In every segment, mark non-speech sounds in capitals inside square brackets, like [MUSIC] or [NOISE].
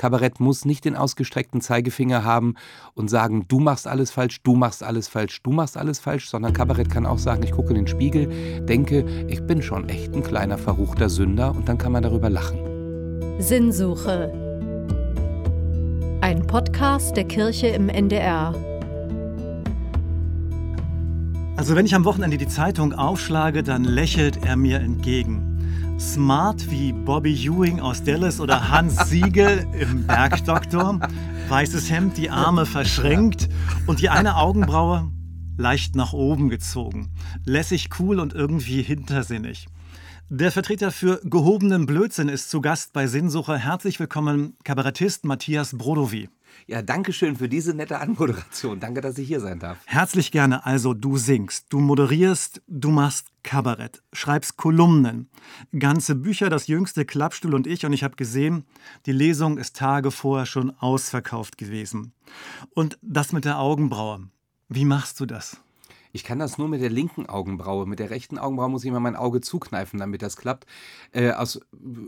Kabarett muss nicht den ausgestreckten Zeigefinger haben und sagen, du machst alles falsch, du machst alles falsch, du machst alles falsch, sondern Kabarett kann auch sagen, ich gucke in den Spiegel, denke, ich bin schon echt ein kleiner verruchter Sünder und dann kann man darüber lachen. Sinnsuche. Ein Podcast der Kirche im NDR. Also wenn ich am Wochenende die Zeitung aufschlage, dann lächelt er mir entgegen. Smart wie Bobby Ewing aus Dallas oder Hans [LAUGHS] Siegel im Bergdoktor. Weißes Hemd, die Arme verschränkt und die eine Augenbraue leicht nach oben gezogen. Lässig cool und irgendwie hintersinnig. Der Vertreter für gehobenen Blödsinn ist zu Gast bei Sinnsucher. Herzlich willkommen, Kabarettist Matthias Brodowy. Ja, danke schön für diese nette Anmoderation. Danke, dass ich hier sein darf. Herzlich gerne. Also, du singst, du moderierst, du machst Kabarett, schreibst Kolumnen, ganze Bücher, das jüngste Klappstuhl und ich. Und ich habe gesehen, die Lesung ist Tage vorher schon ausverkauft gewesen. Und das mit der Augenbraue. Wie machst du das? Ich kann das nur mit der linken Augenbraue. Mit der rechten Augenbraue muss ich mal mein Auge zukneifen, damit das klappt. Äh, aus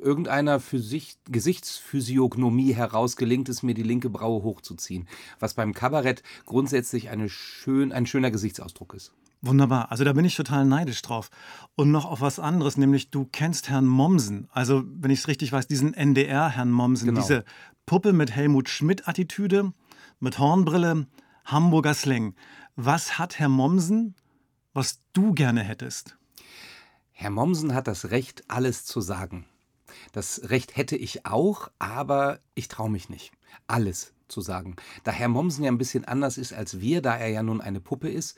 irgendeiner Physik Gesichtsphysiognomie heraus gelingt es mir, die linke Braue hochzuziehen. Was beim Kabarett grundsätzlich eine schön, ein schöner Gesichtsausdruck ist. Wunderbar. Also da bin ich total neidisch drauf. Und noch auf was anderes, nämlich du kennst Herrn Mommsen. Also, wenn ich es richtig weiß, diesen NDR-Herrn Mommsen. Genau. Diese Puppe mit Helmut Schmidt-Attitüde, mit Hornbrille, Hamburger Slang. Was hat Herr Mommsen, was du gerne hättest? Herr Mommsen hat das Recht, alles zu sagen. Das Recht hätte ich auch, aber ich traue mich nicht. Alles zu sagen. Da Herr Mommsen ja ein bisschen anders ist als wir, da er ja nun eine Puppe ist,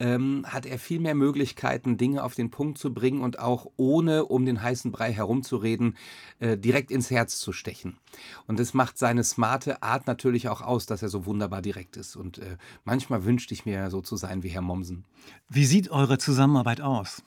ähm, hat er viel mehr Möglichkeiten, Dinge auf den Punkt zu bringen und auch ohne um den heißen Brei herumzureden, äh, direkt ins Herz zu stechen. Und das macht seine smarte Art natürlich auch aus, dass er so wunderbar direkt ist. Und äh, manchmal wünschte ich mir so zu sein wie Herr Mommsen. Wie sieht eure Zusammenarbeit aus?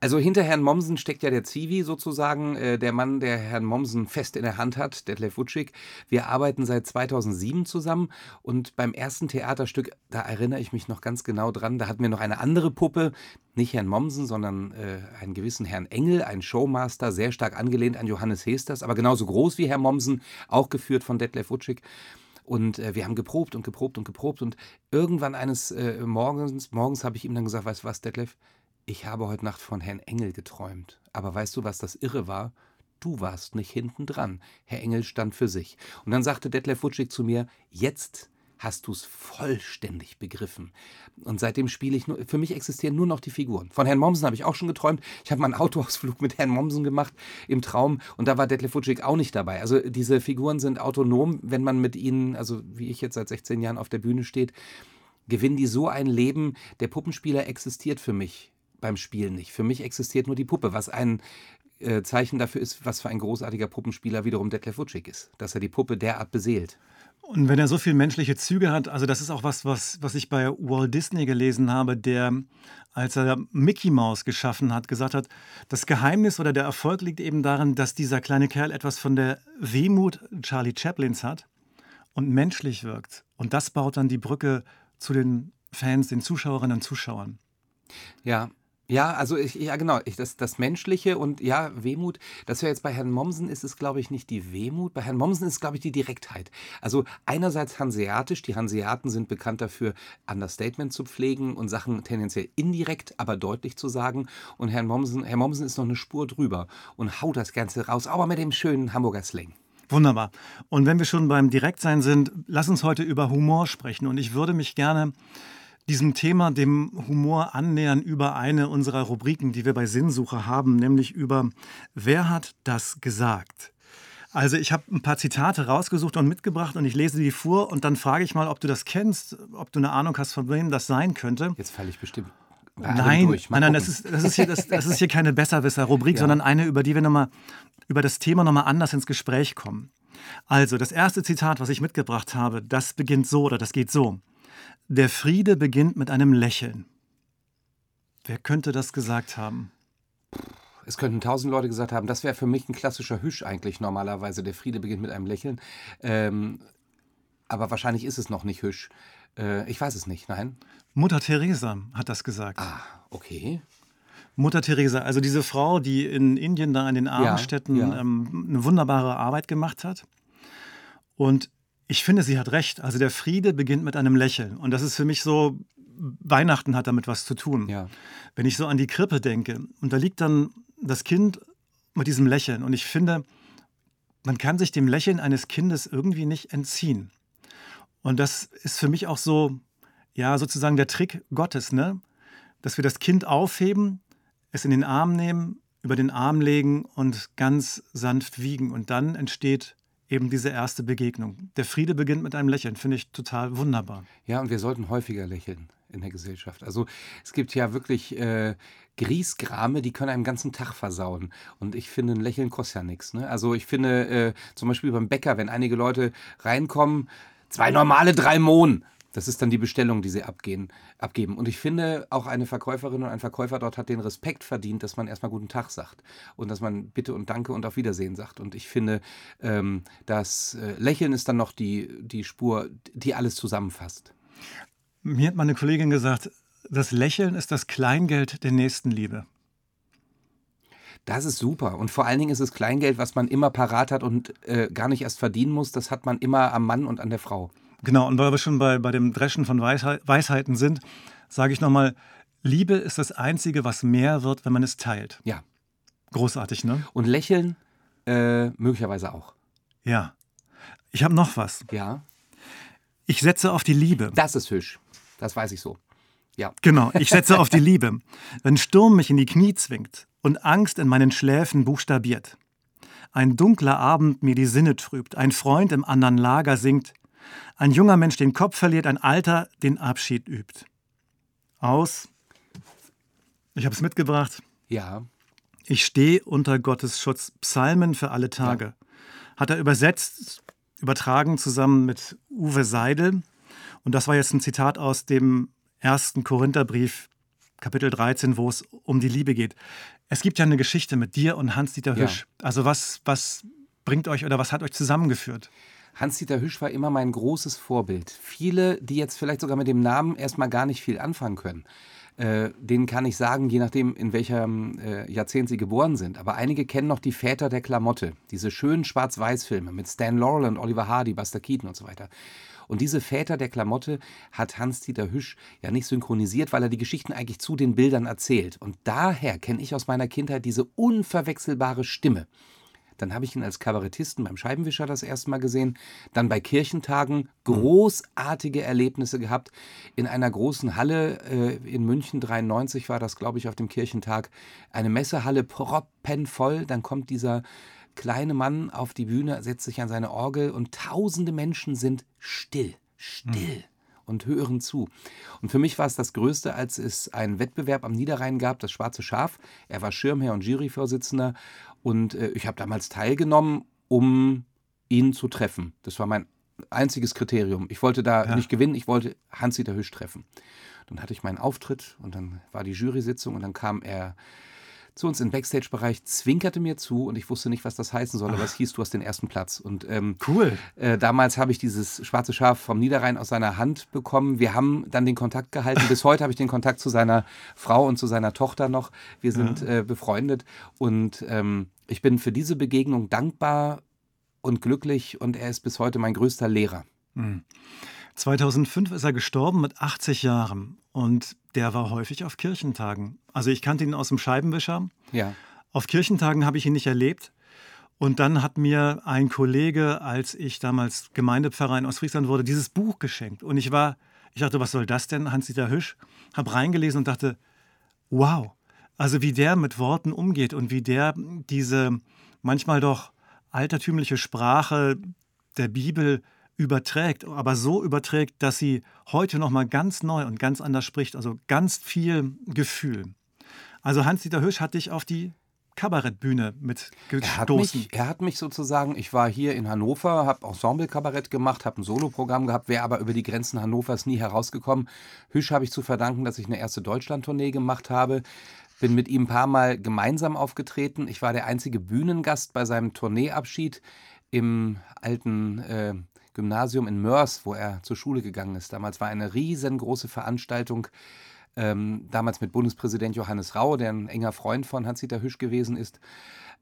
Also hinter Herrn Mommsen steckt ja der Zivi sozusagen, äh, der Mann, der Herrn Mommsen fest in der Hand hat, Detlef Wutschig. Wir arbeiten seit 2007 zusammen und beim ersten Theaterstück, da erinnere ich mich noch ganz genau dran, da hatten wir noch eine andere Puppe, nicht Herrn Mommsen, sondern äh, einen gewissen Herrn Engel, ein Showmaster, sehr stark angelehnt an Johannes Hesters, aber genauso groß wie Herr Mommsen, auch geführt von Detlef Wutschig. Und äh, wir haben geprobt und geprobt und geprobt. Und irgendwann eines äh, Morgens, morgens habe ich ihm dann gesagt, weißt du was, Detlef, ich habe heute Nacht von Herrn Engel geträumt. Aber weißt du, was das Irre war? Du warst nicht hinten dran. Herr Engel stand für sich. Und dann sagte Detlef Wutschig zu mir, jetzt hast du es vollständig begriffen. Und seitdem spiele ich nur, für mich existieren nur noch die Figuren. Von Herrn Mommsen habe ich auch schon geträumt. Ich habe mal einen Autoausflug mit Herrn Mommsen gemacht im Traum und da war Detlef Wutschig auch nicht dabei. Also diese Figuren sind autonom, wenn man mit ihnen, also wie ich jetzt seit 16 Jahren auf der Bühne steht, gewinnen die so ein Leben. Der Puppenspieler existiert für mich beim Spielen nicht. Für mich existiert nur die Puppe, was ein äh, Zeichen dafür ist, was für ein großartiger Puppenspieler wiederum Detlef Wutschig ist, dass er die Puppe derart beseelt. Und wenn er so viele menschliche Züge hat, also das ist auch was, was, was ich bei Walt Disney gelesen habe, der, als er Mickey Mouse geschaffen hat, gesagt hat, das Geheimnis oder der Erfolg liegt eben darin, dass dieser kleine Kerl etwas von der Wehmut Charlie Chaplins hat und menschlich wirkt. Und das baut dann die Brücke zu den Fans, den Zuschauerinnen und Zuschauern. Ja, ja, also ich, ja genau, ich, das, das Menschliche und ja, Wehmut, das wäre jetzt bei Herrn Mommsen ist es, glaube ich, nicht die Wehmut, bei Herrn Mommsen ist es, glaube ich, die Direktheit. Also einerseits hanseatisch, die Hanseaten sind bekannt dafür, Understatement zu pflegen und Sachen tendenziell indirekt, aber deutlich zu sagen. Und Herrn Mommsen, Herr Mommsen ist noch eine Spur drüber und haut das Ganze raus, aber mit dem schönen Hamburger Slang. Wunderbar. Und wenn wir schon beim Direktsein sind, lass uns heute über Humor sprechen. Und ich würde mich gerne diesem Thema, dem Humor annähern über eine unserer Rubriken, die wir bei Sinnsuche haben, nämlich über Wer hat das gesagt? Also ich habe ein paar Zitate rausgesucht und mitgebracht und ich lese die vor und dann frage ich mal, ob du das kennst, ob du eine Ahnung hast, von wem das sein könnte. Jetzt falle ich bestimmt. Nein, nein, nein, das ist, das, ist hier, das, das ist hier keine Besserwisser-Rubrik, [LAUGHS] ja. sondern eine, über die wir nochmal, über das Thema nochmal anders ins Gespräch kommen. Also, das erste Zitat, was ich mitgebracht habe, das beginnt so oder das geht so. Der Friede beginnt mit einem Lächeln. Wer könnte das gesagt haben? Es könnten tausend Leute gesagt haben, das wäre für mich ein klassischer Hüsch eigentlich normalerweise. Der Friede beginnt mit einem Lächeln. Ähm, aber wahrscheinlich ist es noch nicht Hüsch. Äh, ich weiß es nicht, nein. Mutter Teresa hat das gesagt. Ah, okay. Mutter Teresa, also diese Frau, die in Indien da in den armen ja, ja. Ähm, eine wunderbare Arbeit gemacht hat. Und ich finde, sie hat recht. Also der Friede beginnt mit einem Lächeln. Und das ist für mich so, Weihnachten hat damit was zu tun. Ja. Wenn ich so an die Krippe denke und da liegt dann das Kind mit diesem Lächeln. Und ich finde, man kann sich dem Lächeln eines Kindes irgendwie nicht entziehen. Und das ist für mich auch so, ja, sozusagen der Trick Gottes, ne? Dass wir das Kind aufheben, es in den Arm nehmen, über den Arm legen und ganz sanft wiegen. Und dann entsteht eben diese erste Begegnung. Der Friede beginnt mit einem Lächeln, finde ich total wunderbar. Ja, und wir sollten häufiger lächeln in der Gesellschaft. Also es gibt ja wirklich äh, Griesgrame, die können einen ganzen Tag versauen. Und ich finde, ein Lächeln kostet ja nichts. Ne? Also ich finde äh, zum Beispiel beim Bäcker, wenn einige Leute reinkommen, zwei normale, drei Mohn. Das ist dann die Bestellung, die sie abgehen, abgeben. Und ich finde, auch eine Verkäuferin und ein Verkäufer dort hat den Respekt verdient, dass man erstmal guten Tag sagt und dass man Bitte und Danke und auf Wiedersehen sagt. Und ich finde, ähm, das äh, Lächeln ist dann noch die, die Spur, die alles zusammenfasst. Mir hat meine Kollegin gesagt, das Lächeln ist das Kleingeld der Nächstenliebe. Das ist super. Und vor allen Dingen ist es Kleingeld, was man immer parat hat und äh, gar nicht erst verdienen muss. Das hat man immer am Mann und an der Frau. Genau, und weil wir schon bei, bei dem Dreschen von Weisheiten sind, sage ich nochmal, Liebe ist das Einzige, was mehr wird, wenn man es teilt. Ja. Großartig, ne? Und Lächeln äh, möglicherweise auch. Ja. Ich habe noch was. Ja. Ich setze auf die Liebe. Das ist Fisch. Das weiß ich so. Ja. Genau, ich setze [LAUGHS] auf die Liebe. Wenn Sturm mich in die Knie zwingt und Angst in meinen Schläfen buchstabiert. Ein dunkler Abend mir die Sinne trübt, ein Freund im anderen Lager singt, ein junger Mensch den Kopf verliert, ein Alter den Abschied übt. Aus. Ich habe es mitgebracht. Ja. Ich stehe unter Gottes Schutz. Psalmen für alle Tage. Ja. Hat er übersetzt, übertragen zusammen mit Uwe Seidel. Und das war jetzt ein Zitat aus dem ersten Korintherbrief, Kapitel 13, wo es um die Liebe geht. Es gibt ja eine Geschichte mit dir und Hans-Dieter Hüsch. Ja. Also was, was bringt euch oder was hat euch zusammengeführt? Hans-Dieter Hüsch war immer mein großes Vorbild. Viele, die jetzt vielleicht sogar mit dem Namen erstmal gar nicht viel anfangen können, äh, denen kann ich sagen, je nachdem, in welchem äh, Jahrzehnt sie geboren sind. Aber einige kennen noch die Väter der Klamotte, diese schönen Schwarz-Weiß-Filme mit Stan Laurel und Oliver Hardy, Buster Keaton und so weiter. Und diese Väter der Klamotte hat Hans-Dieter Hüsch ja nicht synchronisiert, weil er die Geschichten eigentlich zu den Bildern erzählt. Und daher kenne ich aus meiner Kindheit diese unverwechselbare Stimme. Dann habe ich ihn als Kabarettisten beim Scheibenwischer das erste Mal gesehen. Dann bei Kirchentagen großartige Erlebnisse gehabt. In einer großen Halle äh, in München 93 war das, glaube ich, auf dem Kirchentag. Eine Messehalle proppenvoll. Dann kommt dieser kleine Mann auf die Bühne, setzt sich an seine Orgel und tausende Menschen sind still, still. Mhm und hören zu. Und für mich war es das Größte, als es einen Wettbewerb am Niederrhein gab, das Schwarze Schaf. Er war Schirmherr und Juryvorsitzender und äh, ich habe damals teilgenommen, um ihn zu treffen. Das war mein einziges Kriterium. Ich wollte da ja. nicht gewinnen, ich wollte Hans-Dieter Hüsch treffen. Dann hatte ich meinen Auftritt und dann war die Jury-Sitzung und dann kam er zu uns im Backstage-Bereich, zwinkerte mir zu und ich wusste nicht, was das heißen soll, aber es hieß, du hast den ersten Platz. Und ähm, cool. Äh, damals habe ich dieses schwarze Schaf vom Niederrhein aus seiner Hand bekommen. Wir haben dann den Kontakt gehalten. Bis heute habe ich den Kontakt zu seiner Frau und zu seiner Tochter noch. Wir sind ja. äh, befreundet und ähm, ich bin für diese Begegnung dankbar und glücklich und er ist bis heute mein größter Lehrer. Mhm. 2005 ist er gestorben mit 80 Jahren und der war häufig auf Kirchentagen. Also ich kannte ihn aus dem Scheibenwischer. Ja. Auf Kirchentagen habe ich ihn nicht erlebt. Und dann hat mir ein Kollege, als ich damals Gemeindepfarrer in Ostfriesland wurde, dieses Buch geschenkt. Und ich war, ich dachte, was soll das denn, Hans-Dieter Hüsch? Habe reingelesen und dachte, wow, also wie der mit Worten umgeht und wie der diese manchmal doch altertümliche Sprache der Bibel überträgt, aber so überträgt, dass sie heute noch mal ganz neu und ganz anders spricht, also ganz viel Gefühl. Also Hans-Dieter Hüsch hat dich auf die Kabarettbühne mitgestoßen. Er hat, mich, er hat mich sozusagen, ich war hier in Hannover, habe Ensemble-Kabarett gemacht, habe ein Soloprogramm gehabt, wäre aber über die Grenzen Hannovers nie herausgekommen. Hüsch habe ich zu verdanken, dass ich eine erste Deutschland-Tournee gemacht habe. Bin mit ihm ein paar Mal gemeinsam aufgetreten. Ich war der einzige Bühnengast bei seinem Tourneeabschied im alten äh, Gymnasium in Mörs, wo er zur Schule gegangen ist. Damals war eine riesengroße Veranstaltung, ähm, damals mit Bundespräsident Johannes Rau, der ein enger Freund von Hans-Dieter Hüsch gewesen ist.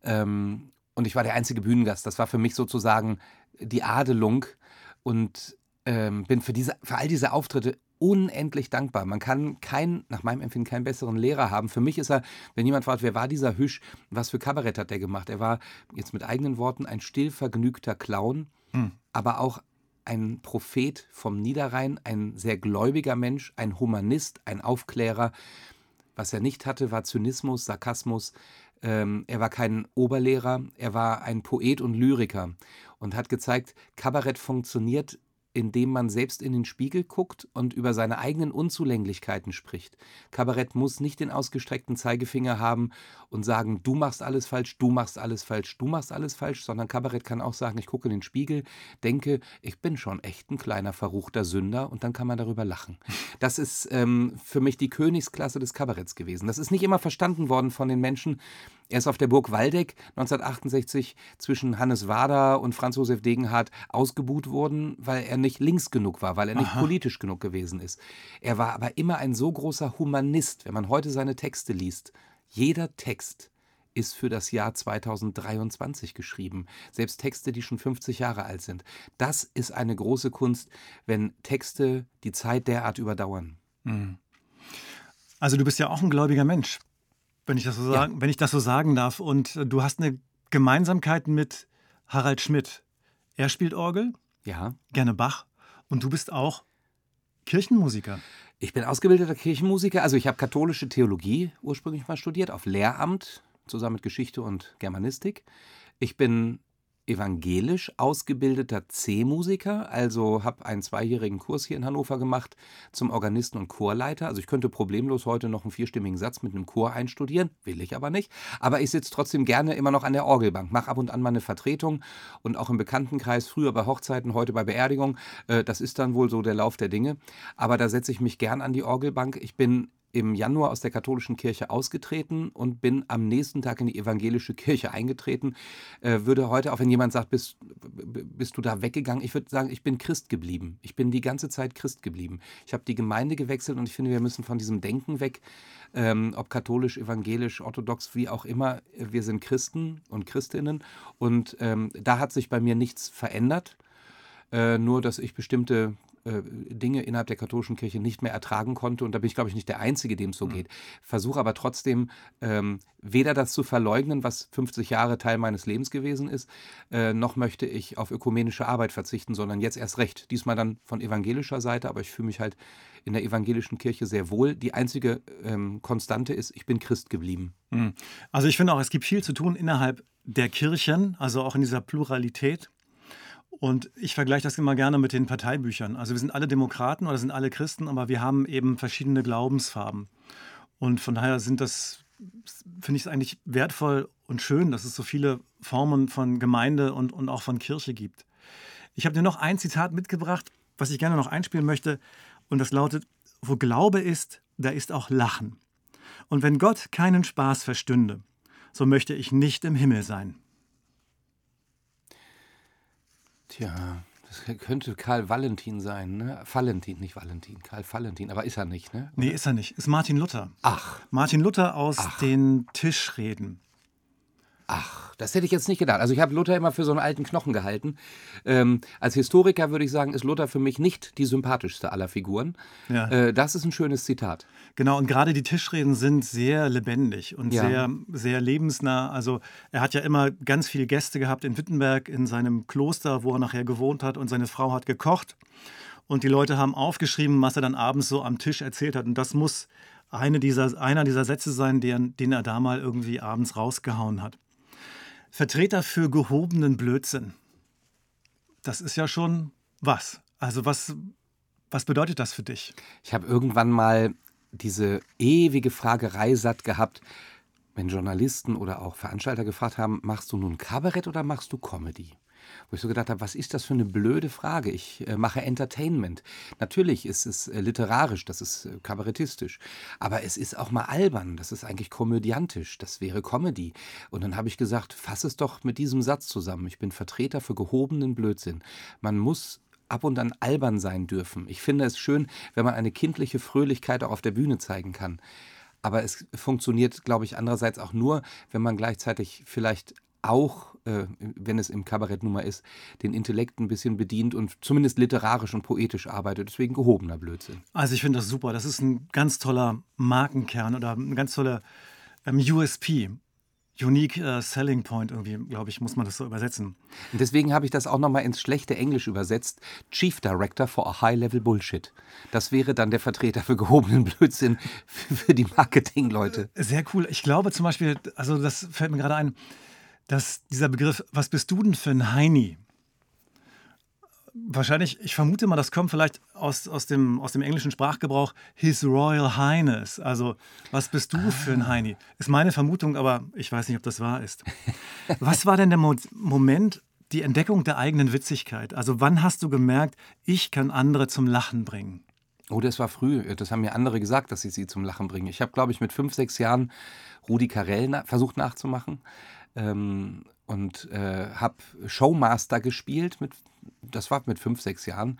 Ähm, und ich war der einzige Bühnengast. Das war für mich sozusagen die Adelung und ähm, bin für, diese, für all diese Auftritte unendlich dankbar. Man kann kein, nach meinem Empfinden keinen besseren Lehrer haben. Für mich ist er, wenn jemand fragt, wer war dieser Hüsch, was für Kabarett hat der gemacht? Er war jetzt mit eigenen Worten ein stillvergnügter Clown, hm. aber auch ein Prophet vom Niederrhein, ein sehr gläubiger Mensch, ein Humanist, ein Aufklärer. Was er nicht hatte, war Zynismus, Sarkasmus. Ähm, er war kein Oberlehrer, er war ein Poet und Lyriker und hat gezeigt, Kabarett funktioniert indem man selbst in den Spiegel guckt und über seine eigenen Unzulänglichkeiten spricht. Kabarett muss nicht den ausgestreckten Zeigefinger haben und sagen, du machst alles falsch, du machst alles falsch, du machst alles falsch, sondern Kabarett kann auch sagen, ich gucke in den Spiegel, denke, ich bin schon echt ein kleiner verruchter Sünder und dann kann man darüber lachen. Das ist ähm, für mich die Königsklasse des Kabaretts gewesen. Das ist nicht immer verstanden worden von den Menschen, er ist auf der Burg Waldeck 1968 zwischen Hannes Wader und Franz Josef Degenhardt ausgebuht worden, weil er nicht links genug war, weil er nicht Aha. politisch genug gewesen ist. Er war aber immer ein so großer Humanist, wenn man heute seine Texte liest. Jeder Text ist für das Jahr 2023 geschrieben. Selbst Texte, die schon 50 Jahre alt sind. Das ist eine große Kunst, wenn Texte die Zeit derart überdauern. Hm. Also du bist ja auch ein gläubiger Mensch wenn ich das so sagen, ja. wenn ich das so sagen darf. Und äh, du hast eine Gemeinsamkeit mit Harald Schmidt. Er spielt Orgel, ja. gerne Bach, und du bist auch Kirchenmusiker. Ich bin ausgebildeter Kirchenmusiker. Also ich habe katholische Theologie ursprünglich mal studiert, auf Lehramt, zusammen mit Geschichte und Germanistik. Ich bin evangelisch ausgebildeter C-Musiker, also habe einen zweijährigen Kurs hier in Hannover gemacht zum Organisten und Chorleiter. Also ich könnte problemlos heute noch einen vierstimmigen Satz mit einem Chor einstudieren, will ich aber nicht. Aber ich sitze trotzdem gerne immer noch an der Orgelbank, mache ab und an mal eine Vertretung und auch im Bekanntenkreis, früher bei Hochzeiten, heute bei Beerdigungen. Äh, das ist dann wohl so der Lauf der Dinge. Aber da setze ich mich gern an die Orgelbank. Ich bin im Januar aus der katholischen Kirche ausgetreten und bin am nächsten Tag in die evangelische Kirche eingetreten. Äh, würde heute, auch wenn jemand sagt, bist, bist du da weggegangen, ich würde sagen, ich bin Christ geblieben. Ich bin die ganze Zeit Christ geblieben. Ich habe die Gemeinde gewechselt und ich finde, wir müssen von diesem Denken weg, ähm, ob katholisch, evangelisch, orthodox, wie auch immer, wir sind Christen und Christinnen. Und ähm, da hat sich bei mir nichts verändert. Äh, nur, dass ich bestimmte äh, Dinge innerhalb der katholischen Kirche nicht mehr ertragen konnte. Und da bin ich, glaube ich, nicht der Einzige, dem es so mhm. geht. Versuche aber trotzdem ähm, weder das zu verleugnen, was 50 Jahre Teil meines Lebens gewesen ist, äh, noch möchte ich auf ökumenische Arbeit verzichten, sondern jetzt erst recht. Diesmal dann von evangelischer Seite, aber ich fühle mich halt in der evangelischen Kirche sehr wohl. Die einzige ähm, Konstante ist, ich bin Christ geblieben. Mhm. Also ich finde auch, es gibt viel zu tun innerhalb der Kirchen, also auch in dieser Pluralität. Und ich vergleiche das immer gerne mit den Parteibüchern. Also wir sind alle Demokraten oder sind alle Christen, aber wir haben eben verschiedene Glaubensfarben. Und von daher sind das, finde ich es eigentlich wertvoll und schön, dass es so viele Formen von Gemeinde und, und auch von Kirche gibt. Ich habe dir noch ein Zitat mitgebracht, was ich gerne noch einspielen möchte. Und das lautet, wo Glaube ist, da ist auch Lachen. Und wenn Gott keinen Spaß verstünde, so möchte ich nicht im Himmel sein. Tja, das könnte Karl Valentin sein, ne? Valentin, nicht Valentin, Karl Valentin, aber ist er nicht, ne? Oder? Nee, ist er nicht. Ist Martin Luther. Ach. Martin Luther aus Ach. den Tischreden. Ach, das hätte ich jetzt nicht gedacht. Also ich habe Luther immer für so einen alten Knochen gehalten. Ähm, als Historiker würde ich sagen, ist Luther für mich nicht die sympathischste aller Figuren. Ja. Äh, das ist ein schönes Zitat. Genau, und gerade die Tischreden sind sehr lebendig und ja. sehr, sehr lebensnah. Also er hat ja immer ganz viele Gäste gehabt in Wittenberg, in seinem Kloster, wo er nachher gewohnt hat und seine Frau hat gekocht. Und die Leute haben aufgeschrieben, was er dann abends so am Tisch erzählt hat. Und das muss eine dieser, einer dieser Sätze sein, den, den er da mal irgendwie abends rausgehauen hat. Vertreter für gehobenen Blödsinn. Das ist ja schon was. Also was, was bedeutet das für dich? Ich habe irgendwann mal diese ewige Fragerei satt gehabt, wenn Journalisten oder auch Veranstalter gefragt haben, machst du nun Kabarett oder machst du Comedy? Wo ich so gedacht habe, was ist das für eine blöde Frage? Ich äh, mache Entertainment. Natürlich ist es äh, literarisch, das ist äh, kabarettistisch, aber es ist auch mal albern, das ist eigentlich komödiantisch, das wäre Comedy. Und dann habe ich gesagt, fass es doch mit diesem Satz zusammen. Ich bin Vertreter für gehobenen Blödsinn. Man muss ab und an albern sein dürfen. Ich finde es schön, wenn man eine kindliche Fröhlichkeit auch auf der Bühne zeigen kann. Aber es funktioniert, glaube ich, andererseits auch nur, wenn man gleichzeitig vielleicht auch, äh, wenn es im Kabarett nun mal ist, den Intellekt ein bisschen bedient und zumindest literarisch und poetisch arbeitet. Deswegen gehobener Blödsinn. Also ich finde das super. Das ist ein ganz toller Markenkern oder ein ganz toller ähm, USP. Unique uh, Selling Point, irgendwie, glaube ich, muss man das so übersetzen. Und deswegen habe ich das auch nochmal ins schlechte Englisch übersetzt. Chief Director for a High-Level Bullshit. Das wäre dann der Vertreter für gehobenen Blödsinn für, für die Marketing-Leute. Sehr cool. Ich glaube zum Beispiel, also das fällt mir gerade ein, dass dieser Begriff, was bist du denn für ein Heini? Wahrscheinlich, ich vermute mal, das kommt vielleicht aus, aus, dem, aus dem englischen Sprachgebrauch His Royal Highness. Also, was bist du für ein Heini? Ist meine Vermutung, aber ich weiß nicht, ob das wahr ist. Was war denn der Mo Moment, die Entdeckung der eigenen Witzigkeit? Also, wann hast du gemerkt, ich kann andere zum Lachen bringen? Oh, das war früh. Das haben mir andere gesagt, dass ich sie zum Lachen bringe. Ich habe, glaube ich, mit fünf, sechs Jahren Rudi Carell na versucht nachzumachen. Ähm, und äh, habe Showmaster gespielt. Mit, das war mit fünf, sechs Jahren.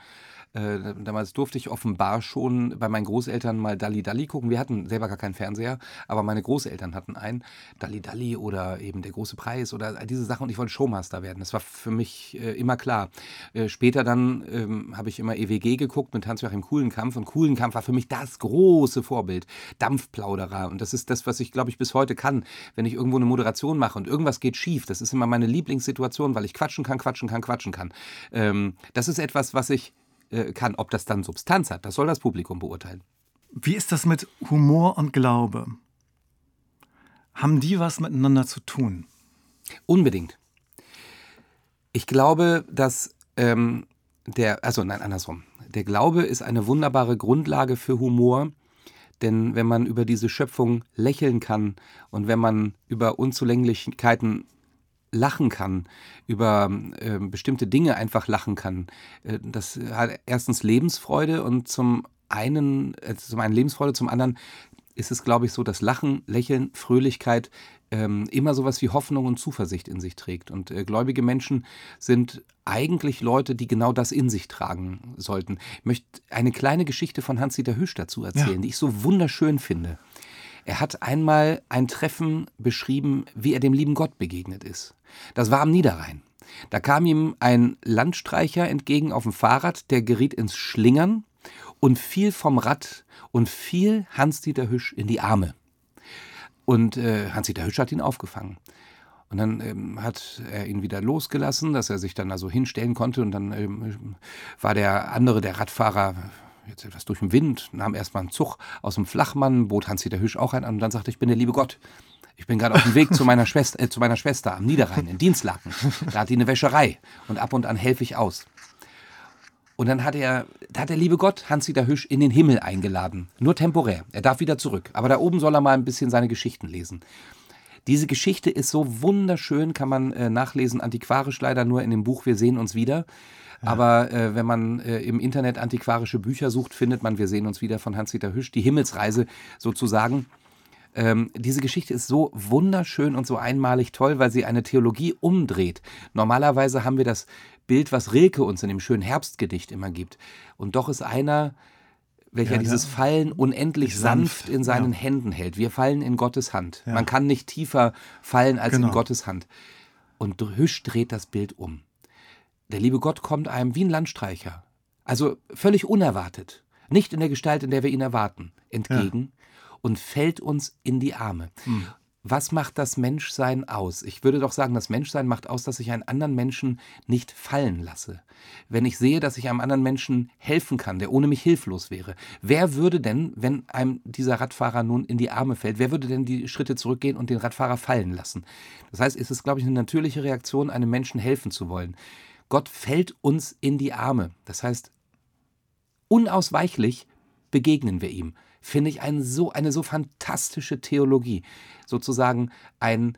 Äh, damals durfte ich offenbar schon bei meinen Großeltern mal Dalli Dalli gucken. Wir hatten selber gar keinen Fernseher, aber meine Großeltern hatten einen. Dalli Dalli oder eben der große Preis oder diese Sachen. Und ich wollte Showmaster werden. Das war für mich äh, immer klar. Äh, später dann ähm, habe ich immer EWG geguckt mit Hans-Joachim Kuhlenkampf. Und Kuhlenkampf war für mich das große Vorbild. Dampfplauderer. Und das ist das, was ich, glaube ich, bis heute kann. Wenn ich irgendwo eine Moderation mache und irgendwas geht schief, das ist immer meine Lieblingssituation, weil ich quatschen kann, quatschen kann, quatschen kann. Ähm, das ist etwas, was ich äh, kann. Ob das dann Substanz hat, das soll das Publikum beurteilen. Wie ist das mit Humor und Glaube? Haben die was miteinander zu tun? Unbedingt. Ich glaube, dass ähm, der, also nein, andersrum. Der Glaube ist eine wunderbare Grundlage für Humor, denn wenn man über diese Schöpfung lächeln kann und wenn man über Unzulänglichkeiten lachen kann, über äh, bestimmte Dinge einfach lachen kann. Äh, das hat erstens Lebensfreude und zum einen, äh, zum einen Lebensfreude, zum anderen ist es, glaube ich, so, dass Lachen, Lächeln, Fröhlichkeit ähm, immer sowas wie Hoffnung und Zuversicht in sich trägt. Und äh, gläubige Menschen sind eigentlich Leute, die genau das in sich tragen sollten. Ich möchte eine kleine Geschichte von Hans-Dieter Hüsch dazu erzählen, ja. die ich so wunderschön finde. Er hat einmal ein Treffen beschrieben, wie er dem lieben Gott begegnet ist. Das war am Niederrhein. Da kam ihm ein Landstreicher entgegen auf dem Fahrrad, der geriet ins Schlingern und fiel vom Rad und fiel Hans-Dieter Hüsch in die Arme. Und äh, Hans-Dieter Hüsch hat ihn aufgefangen. Und dann ähm, hat er ihn wieder losgelassen, dass er sich dann also hinstellen konnte. Und dann ähm, war der andere, der Radfahrer, jetzt etwas durch den Wind, nahm erstmal einen Zug aus dem Flachmann, bot Hans-Dieter Hüsch auch ein an und dann sagte, ich bin der liebe Gott. Ich bin gerade auf dem Weg zu meiner, Schwester, äh, zu meiner Schwester am Niederrhein in Dienstlaken. Da hat die eine Wäscherei und ab und an helfe ich aus. Und dann hat er, da hat der liebe Gott Hans-Dieter Hüsch in den Himmel eingeladen. Nur temporär. Er darf wieder zurück. Aber da oben soll er mal ein bisschen seine Geschichten lesen. Diese Geschichte ist so wunderschön, kann man äh, nachlesen, antiquarisch leider nur in dem Buch Wir sehen uns wieder. Aber äh, wenn man äh, im Internet antiquarische Bücher sucht, findet man Wir sehen uns wieder von Hans-Dieter Hüsch, die Himmelsreise sozusagen. Ähm, diese Geschichte ist so wunderschön und so einmalig toll, weil sie eine Theologie umdreht. Normalerweise haben wir das Bild, was Rilke uns in dem schönen Herbstgedicht immer gibt. Und doch ist einer, welcher ja, dieses Fallen unendlich sanft, sanft in seinen ja. Händen hält. Wir fallen in Gottes Hand. Ja. Man kann nicht tiefer fallen als genau. in Gottes Hand. Und Hüsch dreht das Bild um. Der liebe Gott kommt einem wie ein Landstreicher, also völlig unerwartet, nicht in der Gestalt, in der wir ihn erwarten, entgegen ja. und fällt uns in die Arme. Hm. Was macht das Menschsein aus? Ich würde doch sagen, das Menschsein macht aus, dass ich einen anderen Menschen nicht fallen lasse. Wenn ich sehe, dass ich einem anderen Menschen helfen kann, der ohne mich hilflos wäre. Wer würde denn, wenn einem dieser Radfahrer nun in die Arme fällt, wer würde denn die Schritte zurückgehen und den Radfahrer fallen lassen? Das heißt, es ist, glaube ich, eine natürliche Reaktion, einem Menschen helfen zu wollen. Gott fällt uns in die Arme. Das heißt, unausweichlich begegnen wir ihm. Finde ich ein so, eine so fantastische Theologie. Sozusagen ein,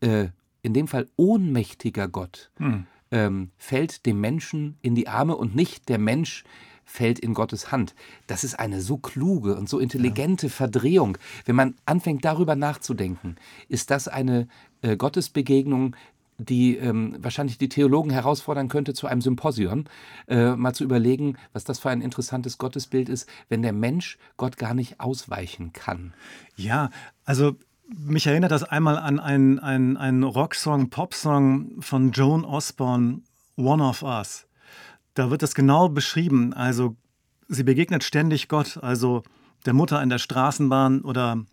äh, in dem Fall ohnmächtiger Gott hm. ähm, fällt dem Menschen in die Arme und nicht der Mensch fällt in Gottes Hand. Das ist eine so kluge und so intelligente ja. Verdrehung. Wenn man anfängt darüber nachzudenken, ist das eine äh, Gottesbegegnung, die ähm, wahrscheinlich die Theologen herausfordern könnte zu einem Symposion, äh, mal zu überlegen, was das für ein interessantes Gottesbild ist, wenn der Mensch Gott gar nicht ausweichen kann. Ja, also mich erinnert das einmal an einen, einen, einen Rocksong, Popsong von Joan Osborne, One of Us. Da wird das genau beschrieben. Also sie begegnet ständig Gott, also der Mutter in der Straßenbahn oder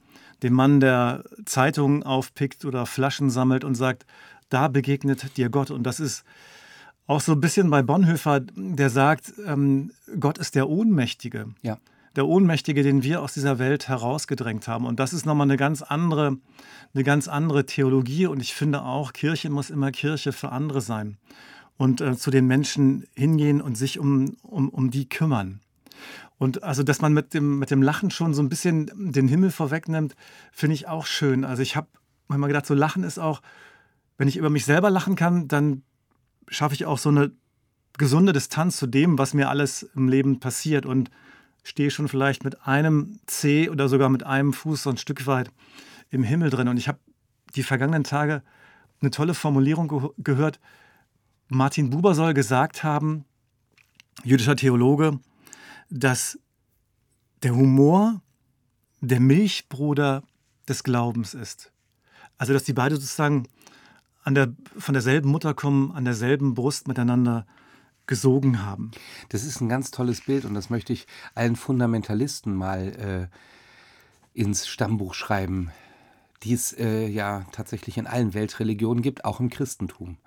dem Mann, der Zeitungen aufpickt oder Flaschen sammelt und sagt, da begegnet dir Gott. Und das ist auch so ein bisschen bei Bonhoeffer, der sagt, ähm, Gott ist der Ohnmächtige. Ja. Der Ohnmächtige, den wir aus dieser Welt herausgedrängt haben. Und das ist nochmal eine ganz andere, eine ganz andere Theologie. Und ich finde auch, Kirche muss immer Kirche für andere sein. Und äh, zu den Menschen hingehen und sich um, um, um die kümmern. Und also, dass man mit dem, mit dem Lachen schon so ein bisschen den Himmel vorwegnimmt, finde ich auch schön. Also ich habe manchmal gedacht, so Lachen ist auch, wenn ich über mich selber lachen kann, dann schaffe ich auch so eine gesunde Distanz zu dem, was mir alles im Leben passiert und stehe schon vielleicht mit einem Zeh oder sogar mit einem Fuß so ein Stück weit im Himmel drin. Und ich habe die vergangenen Tage eine tolle Formulierung ge gehört. Martin Buber soll gesagt haben, jüdischer Theologe, dass der Humor der Milchbruder des Glaubens ist. Also dass die beide sozusagen an der, von derselben Mutter kommen, an derselben Brust miteinander gesogen haben. Das ist ein ganz tolles Bild und das möchte ich allen Fundamentalisten mal äh, ins Stammbuch schreiben, die es äh, ja tatsächlich in allen Weltreligionen gibt, auch im Christentum.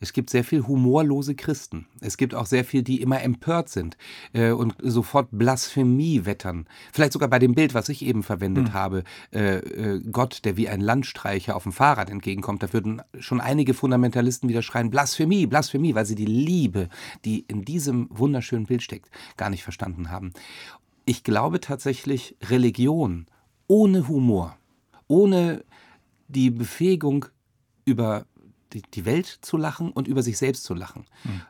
Es gibt sehr viel humorlose Christen. Es gibt auch sehr viel, die immer empört sind äh, und sofort Blasphemie wettern. Vielleicht sogar bei dem Bild, was ich eben verwendet mhm. habe, äh, äh, Gott, der wie ein Landstreicher auf dem Fahrrad entgegenkommt. Da würden schon einige Fundamentalisten wieder schreien, Blasphemie, Blasphemie, weil sie die Liebe, die in diesem wunderschönen Bild steckt, gar nicht verstanden haben. Ich glaube tatsächlich, Religion ohne Humor, ohne die Befähigung über die, die Welt zu lachen und über sich selbst zu lachen. Mhm.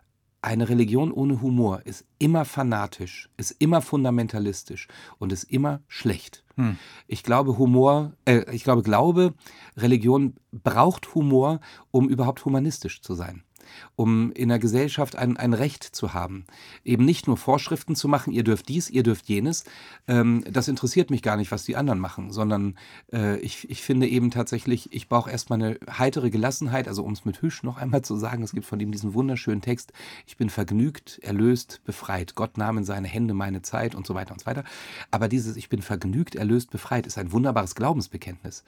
Eine Religion ohne Humor ist immer fanatisch, ist immer fundamentalistisch und ist immer schlecht. Hm. Ich glaube, Humor, äh, ich glaube, Glaube, Religion braucht Humor, um überhaupt humanistisch zu sein um in der Gesellschaft ein, ein Recht zu haben. Eben nicht nur Vorschriften zu machen, ihr dürft dies, ihr dürft jenes. Ähm, das interessiert mich gar nicht, was die anderen machen, sondern äh, ich, ich finde eben tatsächlich, ich brauche erstmal eine heitere Gelassenheit, also um es mit Hüsch noch einmal zu sagen, es gibt von ihm diesen wunderschönen Text, ich bin vergnügt, erlöst, befreit. Gott nahm in seine Hände meine Zeit und so weiter und so weiter. Aber dieses Ich bin vergnügt, erlöst, befreit ist ein wunderbares Glaubensbekenntnis.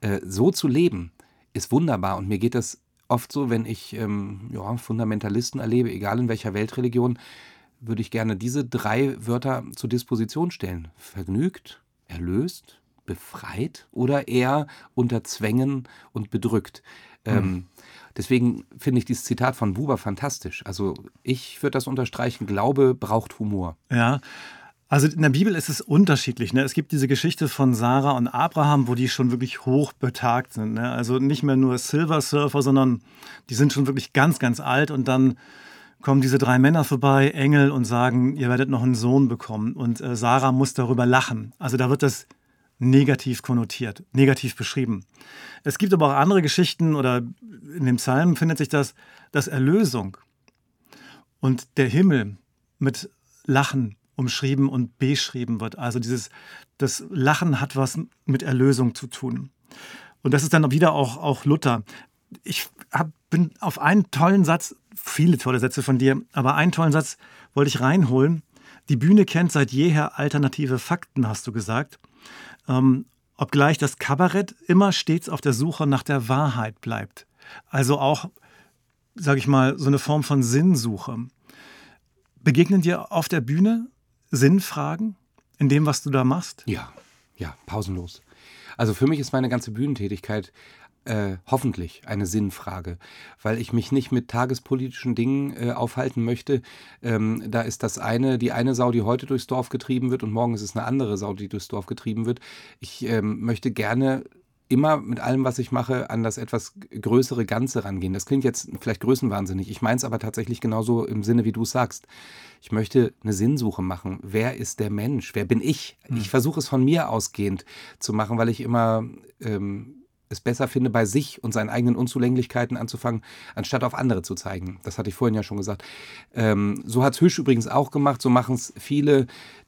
Äh, so zu leben, ist wunderbar und mir geht das oft so, wenn ich ähm, ja, Fundamentalisten erlebe, egal in welcher Weltreligion, würde ich gerne diese drei Wörter zur Disposition stellen. Vergnügt, erlöst, befreit oder eher unter Zwängen und bedrückt. Mhm. Ähm, deswegen finde ich dieses Zitat von Buber fantastisch. Also ich würde das unterstreichen, Glaube braucht Humor. Ja, also in der Bibel ist es unterschiedlich. Ne? Es gibt diese Geschichte von Sarah und Abraham, wo die schon wirklich hoch betagt sind. Ne? Also nicht mehr nur Silver Surfer, sondern die sind schon wirklich ganz, ganz alt. Und dann kommen diese drei Männer vorbei, Engel, und sagen, ihr werdet noch einen Sohn bekommen. Und äh, Sarah muss darüber lachen. Also da wird das negativ konnotiert, negativ beschrieben. Es gibt aber auch andere Geschichten oder in dem Psalm findet sich das, dass Erlösung und der Himmel mit Lachen umschrieben und beschrieben wird. Also dieses, das Lachen hat was mit Erlösung zu tun. Und das ist dann wieder auch, auch Luther. Ich hab, bin auf einen tollen Satz, viele tolle Sätze von dir, aber einen tollen Satz wollte ich reinholen. Die Bühne kennt seit jeher alternative Fakten, hast du gesagt. Ähm, obgleich das Kabarett immer stets auf der Suche nach der Wahrheit bleibt. Also auch, sage ich mal, so eine Form von Sinnsuche. Begegnen dir auf der Bühne Sinnfragen in dem, was du da machst? Ja, ja, pausenlos. Also für mich ist meine ganze Bühnentätigkeit äh, hoffentlich eine Sinnfrage, weil ich mich nicht mit tagespolitischen Dingen äh, aufhalten möchte. Ähm, da ist das eine, die eine Sau, die heute durchs Dorf getrieben wird und morgen ist es eine andere Sau, die durchs Dorf getrieben wird. Ich ähm, möchte gerne immer mit allem, was ich mache, an das etwas größere Ganze rangehen. Das klingt jetzt vielleicht größenwahnsinnig. Ich meine es aber tatsächlich genauso im Sinne, wie du es sagst. Ich möchte eine Sinnsuche machen. Wer ist der Mensch? Wer bin ich? Mhm. Ich versuche es von mir ausgehend zu machen, weil ich immer ähm, es besser finde, bei sich und seinen eigenen Unzulänglichkeiten anzufangen, anstatt auf andere zu zeigen. Das hatte ich vorhin ja schon gesagt. Ähm, so hat es Hüsch übrigens auch gemacht. So machen es viele,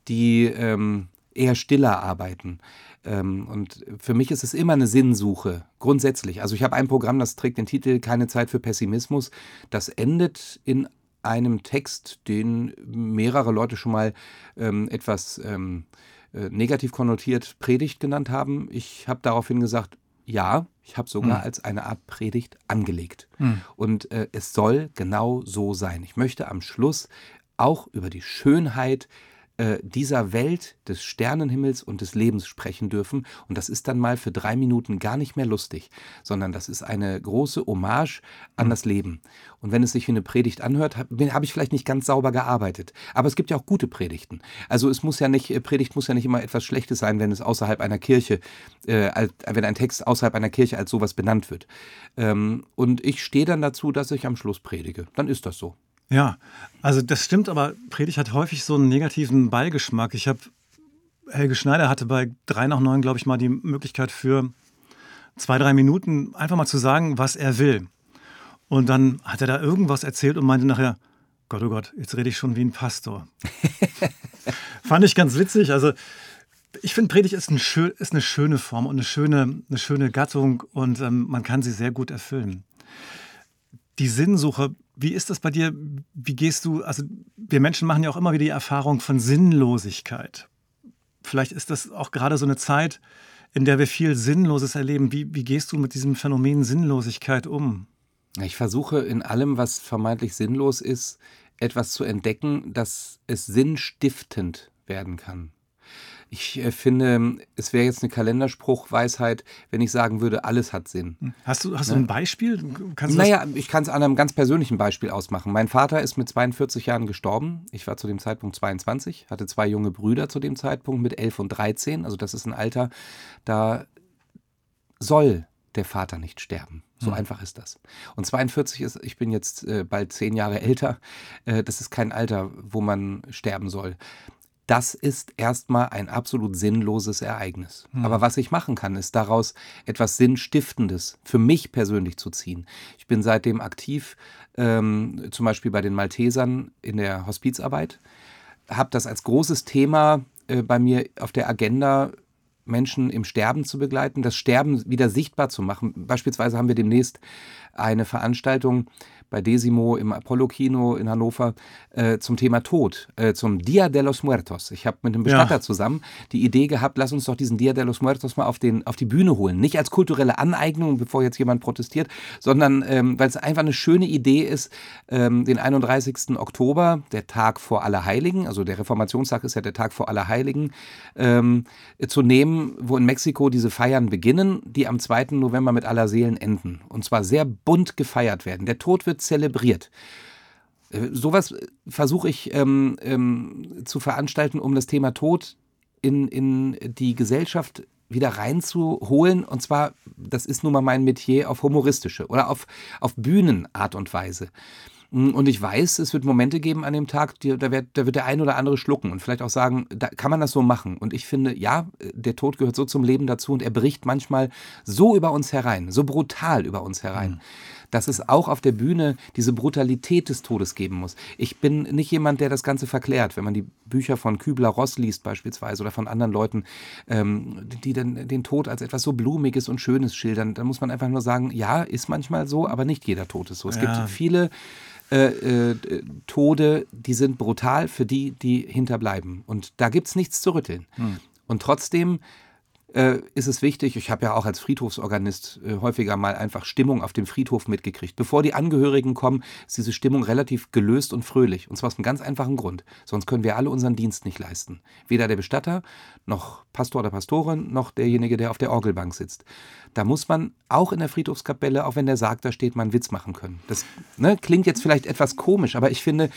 die ähm, eher stiller arbeiten. Ähm, und für mich ist es immer eine Sinnsuche, grundsätzlich. Also ich habe ein Programm, das trägt den Titel Keine Zeit für Pessimismus. Das endet in einem Text, den mehrere Leute schon mal ähm, etwas ähm, äh, negativ konnotiert Predigt genannt haben. Ich habe daraufhin gesagt, ja, ich habe sogar mhm. als eine Art Predigt angelegt. Mhm. Und äh, es soll genau so sein. Ich möchte am Schluss auch über die Schönheit äh, dieser Welt des Sternenhimmels und des Lebens sprechen dürfen. Und das ist dann mal für drei Minuten gar nicht mehr lustig, sondern das ist eine große Hommage an mhm. das Leben. Und wenn es sich wie eine Predigt anhört, habe hab ich vielleicht nicht ganz sauber gearbeitet. Aber es gibt ja auch gute Predigten. Also es muss ja nicht, äh, Predigt muss ja nicht immer etwas Schlechtes sein, wenn es außerhalb einer Kirche, äh, als, wenn ein Text außerhalb einer Kirche als sowas benannt wird. Ähm, und ich stehe dann dazu, dass ich am Schluss predige. Dann ist das so. Ja, also das stimmt, aber Predigt hat häufig so einen negativen Beigeschmack. Ich habe, Helge Schneider hatte bei 3 nach 9, glaube ich, mal die Möglichkeit für zwei, drei Minuten einfach mal zu sagen, was er will. Und dann hat er da irgendwas erzählt und meinte nachher, Gott, oh Gott, jetzt rede ich schon wie ein Pastor. [LAUGHS] Fand ich ganz witzig. Also ich finde, Predigt ist, ein schön, ist, eine schöne Form und eine schöne, eine schöne Gattung und ähm, man kann sie sehr gut erfüllen. Die Sinnsuche wie ist das bei dir? Wie gehst du, also wir Menschen machen ja auch immer wieder die Erfahrung von Sinnlosigkeit. Vielleicht ist das auch gerade so eine Zeit, in der wir viel Sinnloses erleben. Wie, wie gehst du mit diesem Phänomen Sinnlosigkeit um? Ich versuche in allem, was vermeintlich sinnlos ist, etwas zu entdecken, dass es sinnstiftend werden kann. Ich äh, finde, es wäre jetzt eine Kalenderspruchweisheit, wenn ich sagen würde, alles hat Sinn. Hm. Hast du, hast du ne? ein Beispiel? Kannst naja, ich kann es an einem ganz persönlichen Beispiel ausmachen. Mein Vater ist mit 42 Jahren gestorben. Ich war zu dem Zeitpunkt 22, hatte zwei junge Brüder zu dem Zeitpunkt mit 11 und 13. Also das ist ein Alter, da soll der Vater nicht sterben. So hm. einfach ist das. Und 42 ist, ich bin jetzt äh, bald zehn Jahre älter, äh, das ist kein Alter, wo man sterben soll das ist erstmal ein absolut sinnloses Ereignis. Mhm. Aber was ich machen kann, ist daraus etwas Sinnstiftendes für mich persönlich zu ziehen. Ich bin seitdem aktiv, ähm, zum Beispiel bei den Maltesern in der Hospizarbeit, habe das als großes Thema äh, bei mir auf der Agenda Menschen im Sterben zu begleiten, das Sterben wieder sichtbar zu machen. Beispielsweise haben wir demnächst eine Veranstaltung bei Desimo im Apollo-Kino in Hannover äh, zum Thema Tod, äh, zum Dia de los Muertos. Ich habe mit einem Bestatter ja. zusammen die Idee gehabt, lass uns doch diesen Dia de los Muertos mal auf, den, auf die Bühne holen. Nicht als kulturelle Aneignung, bevor jetzt jemand protestiert, sondern ähm, weil es einfach eine schöne Idee ist, ähm, den 31. Oktober, der Tag vor Allerheiligen, also der Reformationstag ist ja der Tag vor Allerheiligen, ähm, zu nehmen, wo in Mexiko diese Feiern beginnen, die am 2. November mit aller Seelen enden. Und zwar sehr bunt gefeiert werden. Der Tod wird zelebriert. Äh, sowas versuche ich ähm, ähm, zu veranstalten, um das Thema Tod in, in die Gesellschaft wieder reinzuholen. Und zwar, das ist nun mal mein Metier, auf humoristische oder auf, auf Bühnenart und Weise. Mm, und ich weiß, es wird Momente geben an dem Tag, die, da, wird, da wird der ein oder andere schlucken und vielleicht auch sagen, da kann man das so machen. Und ich finde, ja, der Tod gehört so zum Leben dazu und er bricht manchmal so über uns herein, so brutal über uns herein. Mhm dass es auch auf der Bühne diese Brutalität des Todes geben muss. Ich bin nicht jemand, der das Ganze verklärt. Wenn man die Bücher von Kübler-Ross liest beispielsweise oder von anderen Leuten, ähm, die dann den Tod als etwas so Blumiges und Schönes schildern, dann muss man einfach nur sagen, ja, ist manchmal so, aber nicht jeder Tod ist so. Es ja. gibt viele äh, äh, Tode, die sind brutal für die, die hinterbleiben. Und da gibt es nichts zu rütteln. Hm. Und trotzdem äh, ist es wichtig, ich habe ja auch als Friedhofsorganist äh, häufiger mal einfach Stimmung auf dem Friedhof mitgekriegt. Bevor die Angehörigen kommen, ist diese Stimmung relativ gelöst und fröhlich. Und zwar aus einem ganz einfachen Grund. Sonst können wir alle unseren Dienst nicht leisten. Weder der Bestatter, noch Pastor oder Pastorin, noch derjenige, der auf der Orgelbank sitzt. Da muss man auch in der Friedhofskapelle, auch wenn der Sarg da steht, mal einen Witz machen können. Das ne, klingt jetzt vielleicht etwas komisch, aber ich finde,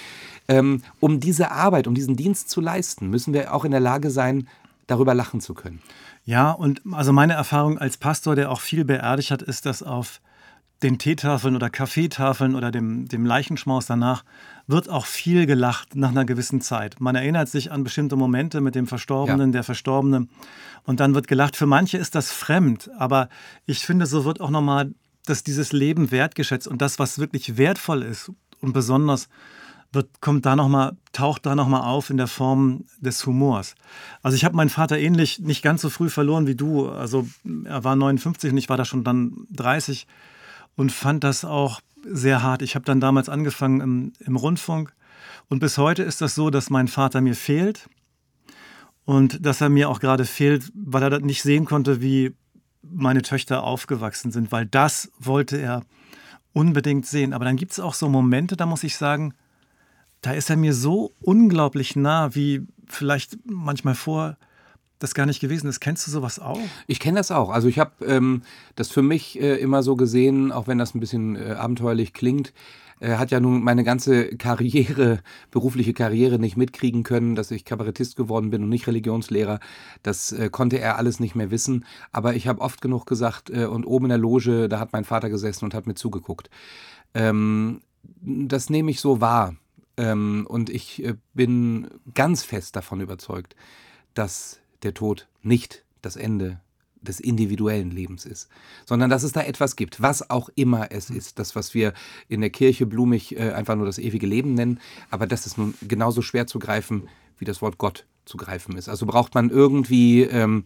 ähm, um diese Arbeit, um diesen Dienst zu leisten, müssen wir auch in der Lage sein, darüber lachen zu können. Ja, und also meine Erfahrung als Pastor, der auch viel beerdigt hat, ist, dass auf den Teetafeln oder Kaffeetafeln oder dem, dem Leichenschmaus danach wird auch viel gelacht nach einer gewissen Zeit. Man erinnert sich an bestimmte Momente mit dem Verstorbenen, ja. der Verstorbene und dann wird gelacht. Für manche ist das fremd, aber ich finde, so wird auch nochmal dass dieses Leben wertgeschätzt und das, was wirklich wertvoll ist und besonders wird, kommt da noch mal, taucht da nochmal auf in der Form des Humors. Also ich habe meinen Vater ähnlich nicht ganz so früh verloren wie du. Also er war 59 und ich war da schon dann 30 und fand das auch sehr hart. Ich habe dann damals angefangen im, im Rundfunk und bis heute ist das so, dass mein Vater mir fehlt und dass er mir auch gerade fehlt, weil er nicht sehen konnte, wie meine Töchter aufgewachsen sind, weil das wollte er unbedingt sehen. Aber dann gibt es auch so Momente, da muss ich sagen, da ist er mir so unglaublich nah, wie vielleicht manchmal vor das gar nicht gewesen ist. Kennst du sowas auch? Ich kenne das auch. Also ich habe ähm, das für mich äh, immer so gesehen, auch wenn das ein bisschen äh, abenteuerlich klingt. Er hat ja nun meine ganze Karriere, berufliche Karriere nicht mitkriegen können, dass ich Kabarettist geworden bin und nicht Religionslehrer. Das äh, konnte er alles nicht mehr wissen. Aber ich habe oft genug gesagt, äh, und oben in der Loge, da hat mein Vater gesessen und hat mir zugeguckt. Ähm, das nehme ich so wahr. Ähm, und ich äh, bin ganz fest davon überzeugt, dass der Tod nicht das Ende des individuellen Lebens ist, sondern dass es da etwas gibt, was auch immer es ist. Das, was wir in der Kirche blumig äh, einfach nur das ewige Leben nennen, aber das ist nun genauso schwer zu greifen, wie das Wort Gott zu greifen ist. Also braucht man irgendwie ähm,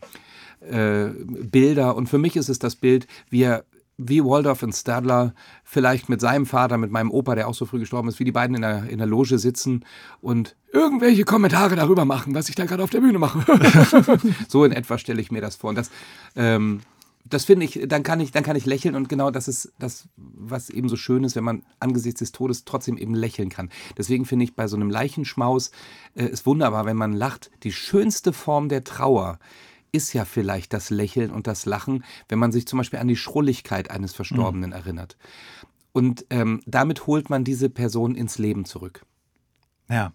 äh, Bilder und für mich ist es das Bild, wir wie Waldorf und Stadler vielleicht mit seinem Vater, mit meinem Opa, der auch so früh gestorben ist, wie die beiden in der, in der Loge sitzen und irgendwelche Kommentare darüber machen, was ich da gerade auf der Bühne mache. [LAUGHS] so in etwa stelle ich mir das vor. Und das, ähm, das finde ich, dann kann ich, dann kann ich lächeln und genau das ist das, was eben so schön ist, wenn man angesichts des Todes trotzdem eben lächeln kann. Deswegen finde ich bei so einem Leichenschmaus äh, ist wunderbar, wenn man lacht. Die schönste Form der Trauer ist ja vielleicht das Lächeln und das Lachen, wenn man sich zum Beispiel an die Schrulligkeit eines Verstorbenen mhm. erinnert. Und ähm, damit holt man diese Person ins Leben zurück. Ja.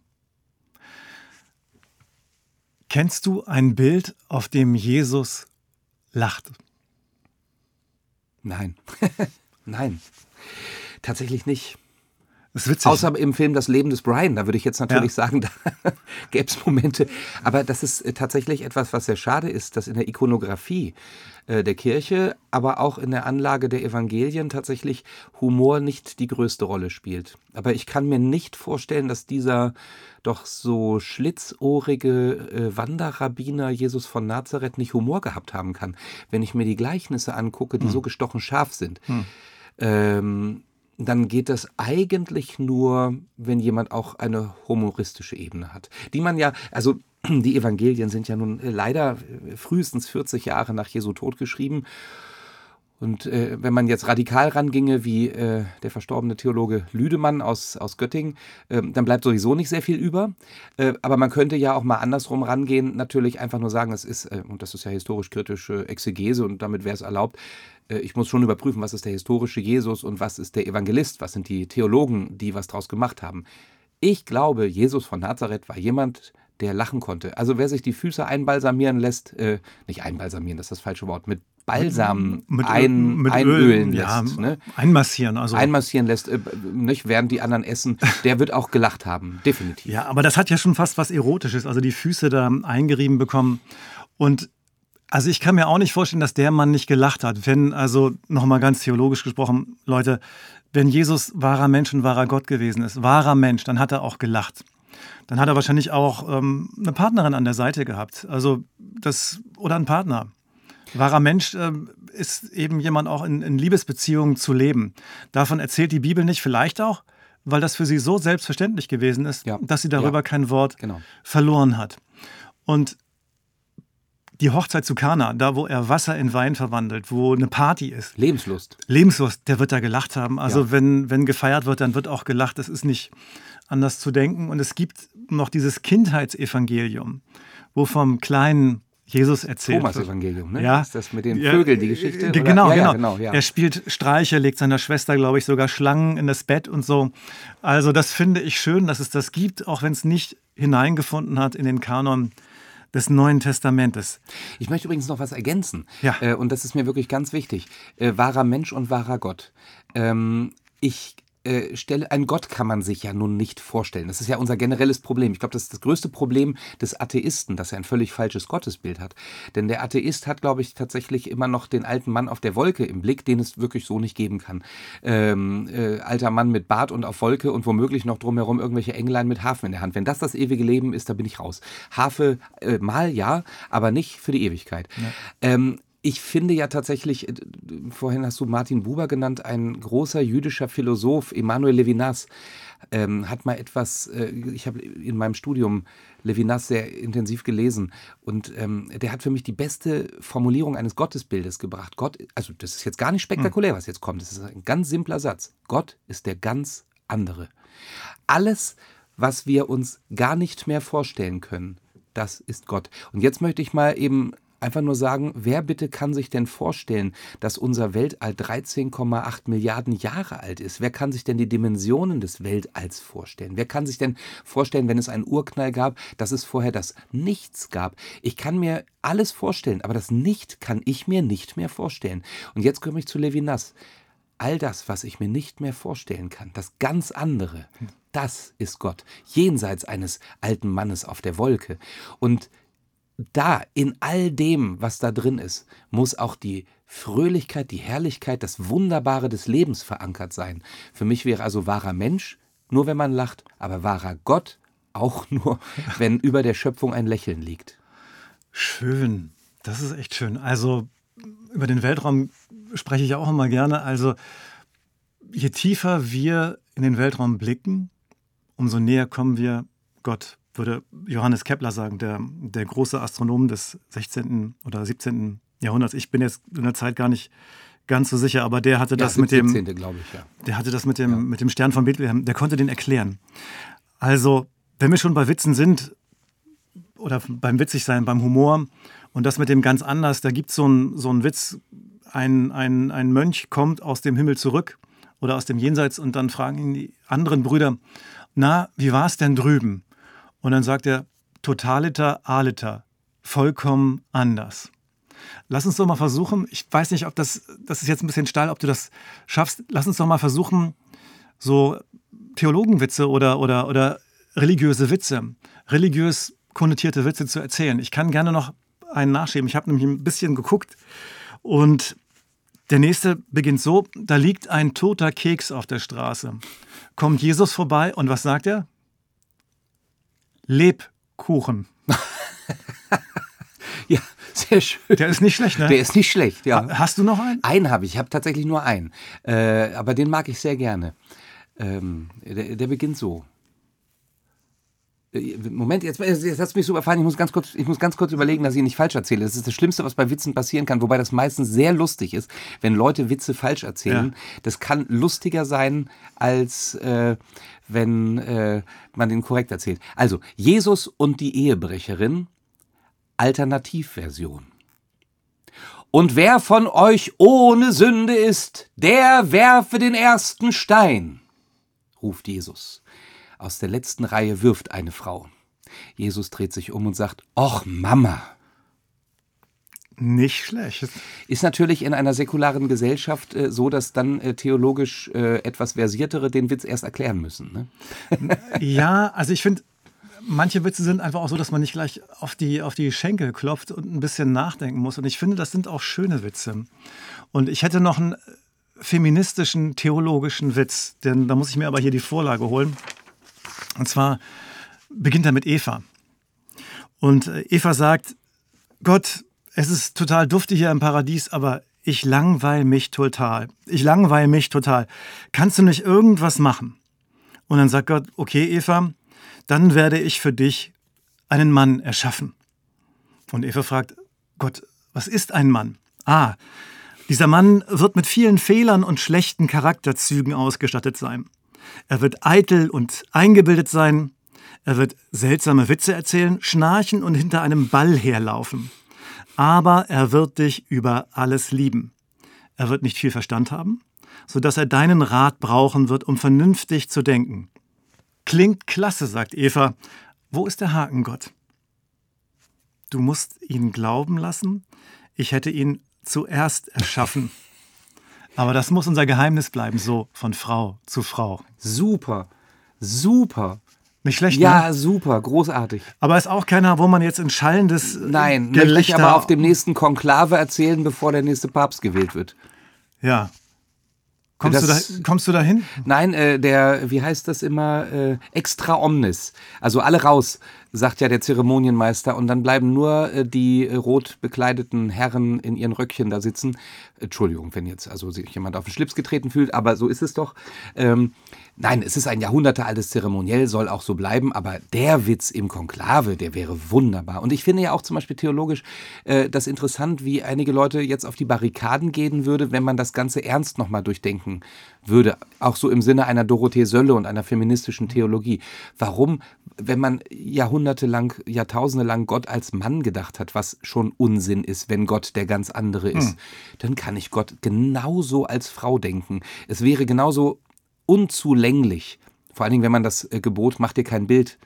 Kennst du ein Bild, auf dem Jesus lacht? Nein. [LAUGHS] Nein. Tatsächlich nicht. Das ist witzig. Außer im Film Das Leben des Brian, da würde ich jetzt natürlich ja. sagen, [LAUGHS] da gäbe es Momente. Aber das ist äh, tatsächlich etwas, was sehr schade ist, dass in der Ikonografie äh, der Kirche, aber auch in der Anlage der Evangelien tatsächlich Humor nicht die größte Rolle spielt. Aber ich kann mir nicht vorstellen, dass dieser doch so schlitzohrige äh, Wanderrabbiner Jesus von Nazareth nicht Humor gehabt haben kann, wenn ich mir die Gleichnisse angucke, die hm. so gestochen scharf sind. Hm. Ähm, dann geht das eigentlich nur, wenn jemand auch eine humoristische Ebene hat. Die man ja, also die Evangelien sind ja nun leider frühestens 40 Jahre nach Jesu Tod geschrieben. Und äh, wenn man jetzt radikal ranginge, wie äh, der verstorbene Theologe Lüdemann aus, aus Göttingen, äh, dann bleibt sowieso nicht sehr viel über. Äh, aber man könnte ja auch mal andersrum rangehen, natürlich einfach nur sagen, es ist, äh, und das ist ja historisch-kritische Exegese und damit wäre es erlaubt, äh, ich muss schon überprüfen, was ist der historische Jesus und was ist der Evangelist, was sind die Theologen, die was draus gemacht haben. Ich glaube, Jesus von Nazareth war jemand, der lachen konnte. Also wer sich die Füße einbalsamieren lässt, äh, nicht einbalsamieren, das ist das falsche Wort, mit Balsam mit, ein, mit einölen Öl, lässt. Ja, ne? Einmassieren. Also. Einmassieren lässt, äh, nicht, während die anderen essen. Der wird auch gelacht haben, definitiv. Ja, aber das hat ja schon fast was Erotisches. Also die Füße da eingerieben bekommen. Und also ich kann mir auch nicht vorstellen, dass der Mann nicht gelacht hat. Wenn, also nochmal ganz theologisch gesprochen, Leute, wenn Jesus wahrer Mensch und wahrer Gott gewesen ist, wahrer Mensch, dann hat er auch gelacht. Dann hat er wahrscheinlich auch ähm, eine Partnerin an der Seite gehabt. Also das, oder einen Partner. Wahrer Mensch äh, ist eben jemand auch in, in Liebesbeziehungen zu leben. Davon erzählt die Bibel nicht, vielleicht auch, weil das für sie so selbstverständlich gewesen ist, ja. dass sie darüber ja. kein Wort genau. verloren hat. Und die Hochzeit zu Kana, da wo er Wasser in Wein verwandelt, wo eine Party ist. Lebenslust. Lebenslust, der wird da gelacht haben. Also ja. wenn, wenn gefeiert wird, dann wird auch gelacht. Das ist nicht anders zu denken. Und es gibt noch dieses Kindheitsevangelium, wo vom kleinen Jesus erzählt. Thomas Evangelium, ne? Ja. Ist das mit den Vögeln die Geschichte? Genau, ja, ja, genau. genau ja. Er spielt Streiche, legt seiner Schwester, glaube ich, sogar Schlangen in das Bett und so. Also das finde ich schön, dass es das gibt, auch wenn es nicht hineingefunden hat in den Kanon des Neuen Testamentes. Ich möchte übrigens noch was ergänzen. Ja. Äh, und das ist mir wirklich ganz wichtig. Äh, wahrer Mensch und wahrer Gott. Ähm, ich äh, Stelle, einen Gott kann man sich ja nun nicht vorstellen. Das ist ja unser generelles Problem. Ich glaube, das ist das größte Problem des Atheisten, dass er ein völlig falsches Gottesbild hat. Denn der Atheist hat, glaube ich, tatsächlich immer noch den alten Mann auf der Wolke im Blick, den es wirklich so nicht geben kann. Ähm, äh, alter Mann mit Bart und auf Wolke und womöglich noch drumherum irgendwelche Englein mit Hafen in der Hand. Wenn das das ewige Leben ist, da bin ich raus. Harfe äh, mal ja, aber nicht für die Ewigkeit. Ja. Ähm, ich finde ja tatsächlich, äh, vorhin hast du Martin Buber genannt, ein großer jüdischer Philosoph, Emanuel Levinas, ähm, hat mal etwas, äh, ich habe in meinem Studium Levinas sehr intensiv gelesen und ähm, der hat für mich die beste Formulierung eines Gottesbildes gebracht. Gott, also das ist jetzt gar nicht spektakulär, was jetzt kommt, das ist ein ganz simpler Satz. Gott ist der ganz andere. Alles, was wir uns gar nicht mehr vorstellen können, das ist Gott. Und jetzt möchte ich mal eben einfach nur sagen, wer bitte kann sich denn vorstellen, dass unser Weltall 13,8 Milliarden Jahre alt ist? Wer kann sich denn die Dimensionen des Weltalls vorstellen? Wer kann sich denn vorstellen, wenn es einen Urknall gab, dass es vorher das Nichts gab? Ich kann mir alles vorstellen, aber das Nicht kann ich mir nicht mehr vorstellen. Und jetzt komme ich zu Levinas. All das, was ich mir nicht mehr vorstellen kann, das ganz andere, das ist Gott, jenseits eines alten Mannes auf der Wolke. Und da, in all dem, was da drin ist, muss auch die Fröhlichkeit, die Herrlichkeit, das Wunderbare des Lebens verankert sein. Für mich wäre also wahrer Mensch nur, wenn man lacht, aber wahrer Gott auch [LAUGHS] nur, wenn über der Schöpfung ein Lächeln liegt. Schön, das ist echt schön. Also über den Weltraum spreche ich auch immer gerne. Also je tiefer wir in den Weltraum blicken, umso näher kommen wir Gott würde Johannes Kepler sagen, der, der große Astronom des 16. oder 17. Jahrhunderts. Ich bin jetzt in der Zeit gar nicht ganz so sicher, aber der hatte das ja, mit dem, 17. glaube ich, ja. Der hatte das mit dem, ja. mit dem Stern von Bethlehem, der konnte den erklären. Also, wenn wir schon bei Witzen sind, oder beim Witzigsein, beim Humor, und das mit dem ganz anders, da gibt so es so einen Witz, ein, ein, ein Mönch kommt aus dem Himmel zurück oder aus dem Jenseits und dann fragen ihn die anderen Brüder, na, wie war es denn drüben? Und dann sagt er, totaliter, aliter, vollkommen anders. Lass uns doch mal versuchen, ich weiß nicht, ob das, das ist jetzt ein bisschen steil, ob du das schaffst, lass uns doch mal versuchen, so Theologenwitze oder, oder, oder religiöse Witze, religiös konnotierte Witze zu erzählen. Ich kann gerne noch einen nachschieben. Ich habe nämlich ein bisschen geguckt und der nächste beginnt so, da liegt ein toter Keks auf der Straße. Kommt Jesus vorbei und was sagt er? Lebkuchen. [LAUGHS] ja, sehr schön. Der ist nicht schlecht, ne? Der ist nicht schlecht, ja. Hast du noch einen? Einen habe ich. Ich habe tatsächlich nur einen. Äh, aber den mag ich sehr gerne. Ähm, der, der beginnt so. Äh, Moment, jetzt, jetzt hast du mich so überfahren. Ich muss, ganz kurz, ich muss ganz kurz überlegen, dass ich nicht falsch erzähle. Das ist das Schlimmste, was bei Witzen passieren kann, wobei das meistens sehr lustig ist, wenn Leute Witze falsch erzählen. Ja. Das kann lustiger sein, als äh, wenn äh, man den korrekt erzählt. Also, Jesus und die Ehebrecherin, Alternativversion. Und wer von euch ohne Sünde ist, der werfe den ersten Stein, ruft Jesus. Aus der letzten Reihe wirft eine Frau. Jesus dreht sich um und sagt, Och Mama. Nicht schlecht. Ist natürlich in einer säkularen Gesellschaft äh, so, dass dann äh, theologisch äh, etwas Versiertere den Witz erst erklären müssen. Ne? [LAUGHS] ja, also ich finde, manche Witze sind einfach auch so, dass man nicht gleich auf die, auf die Schenkel klopft und ein bisschen nachdenken muss. Und ich finde, das sind auch schöne Witze. Und ich hätte noch einen feministischen, theologischen Witz, denn da muss ich mir aber hier die Vorlage holen. Und zwar beginnt er mit Eva. Und äh, Eva sagt, Gott, es ist total duftig hier im Paradies, aber ich langweile mich total. Ich langweile mich total. Kannst du nicht irgendwas machen? Und dann sagt Gott, okay, Eva, dann werde ich für dich einen Mann erschaffen. Und Eva fragt, Gott, was ist ein Mann? Ah, dieser Mann wird mit vielen Fehlern und schlechten Charakterzügen ausgestattet sein. Er wird eitel und eingebildet sein. Er wird seltsame Witze erzählen, schnarchen und hinter einem Ball herlaufen. Aber er wird dich über alles lieben. Er wird nicht viel Verstand haben, sodass er deinen Rat brauchen wird, um vernünftig zu denken. Klingt klasse, sagt Eva. Wo ist der Haken, Gott? Du musst ihn glauben lassen, ich hätte ihn zuerst erschaffen. Aber das muss unser Geheimnis bleiben, so von Frau zu Frau. Super, super. Nicht schlecht, Ja, ne? super, großartig. Aber ist auch keiner, wo man jetzt in schallendes Nein, möchte ich Gelächter... aber auf dem nächsten Konklave erzählen, bevor der nächste Papst gewählt wird. Ja. Kommst, du, Das- da, kommst du dahin? Nein, äh, der, wie heißt das immer, äh, extra omnis. Also alle raus, sagt ja der Zeremonienmeister. Und dann bleiben nur äh, die äh, rot bekleideten Herren in ihren Röckchen da sitzen. Entschuldigung, wenn jetzt also sich jemand auf den Schlips getreten fühlt, aber so ist es doch. Ähm, nein, es ist ein jahrhundertealtes Zeremoniell, soll auch so bleiben. Aber der Witz im Konklave, der wäre wunderbar. Und ich finde ja auch zum Beispiel theologisch äh, das interessant, wie einige Leute jetzt auf die Barrikaden gehen würde, wenn man das Ganze ernst nochmal durchdenken würde. Auch so im Sinne einer Dorothee Sölle und einer feministischen Theologie. Warum, wenn man jahrhundertelang, Jahrtausende lang Gott als Mann gedacht hat, was schon Unsinn ist, wenn Gott der ganz andere ist, dann kann ich Gott genauso als Frau denken. Es wäre genauso unzulänglich. Vor allen Dingen, wenn man das äh, Gebot, mach dir kein Bild,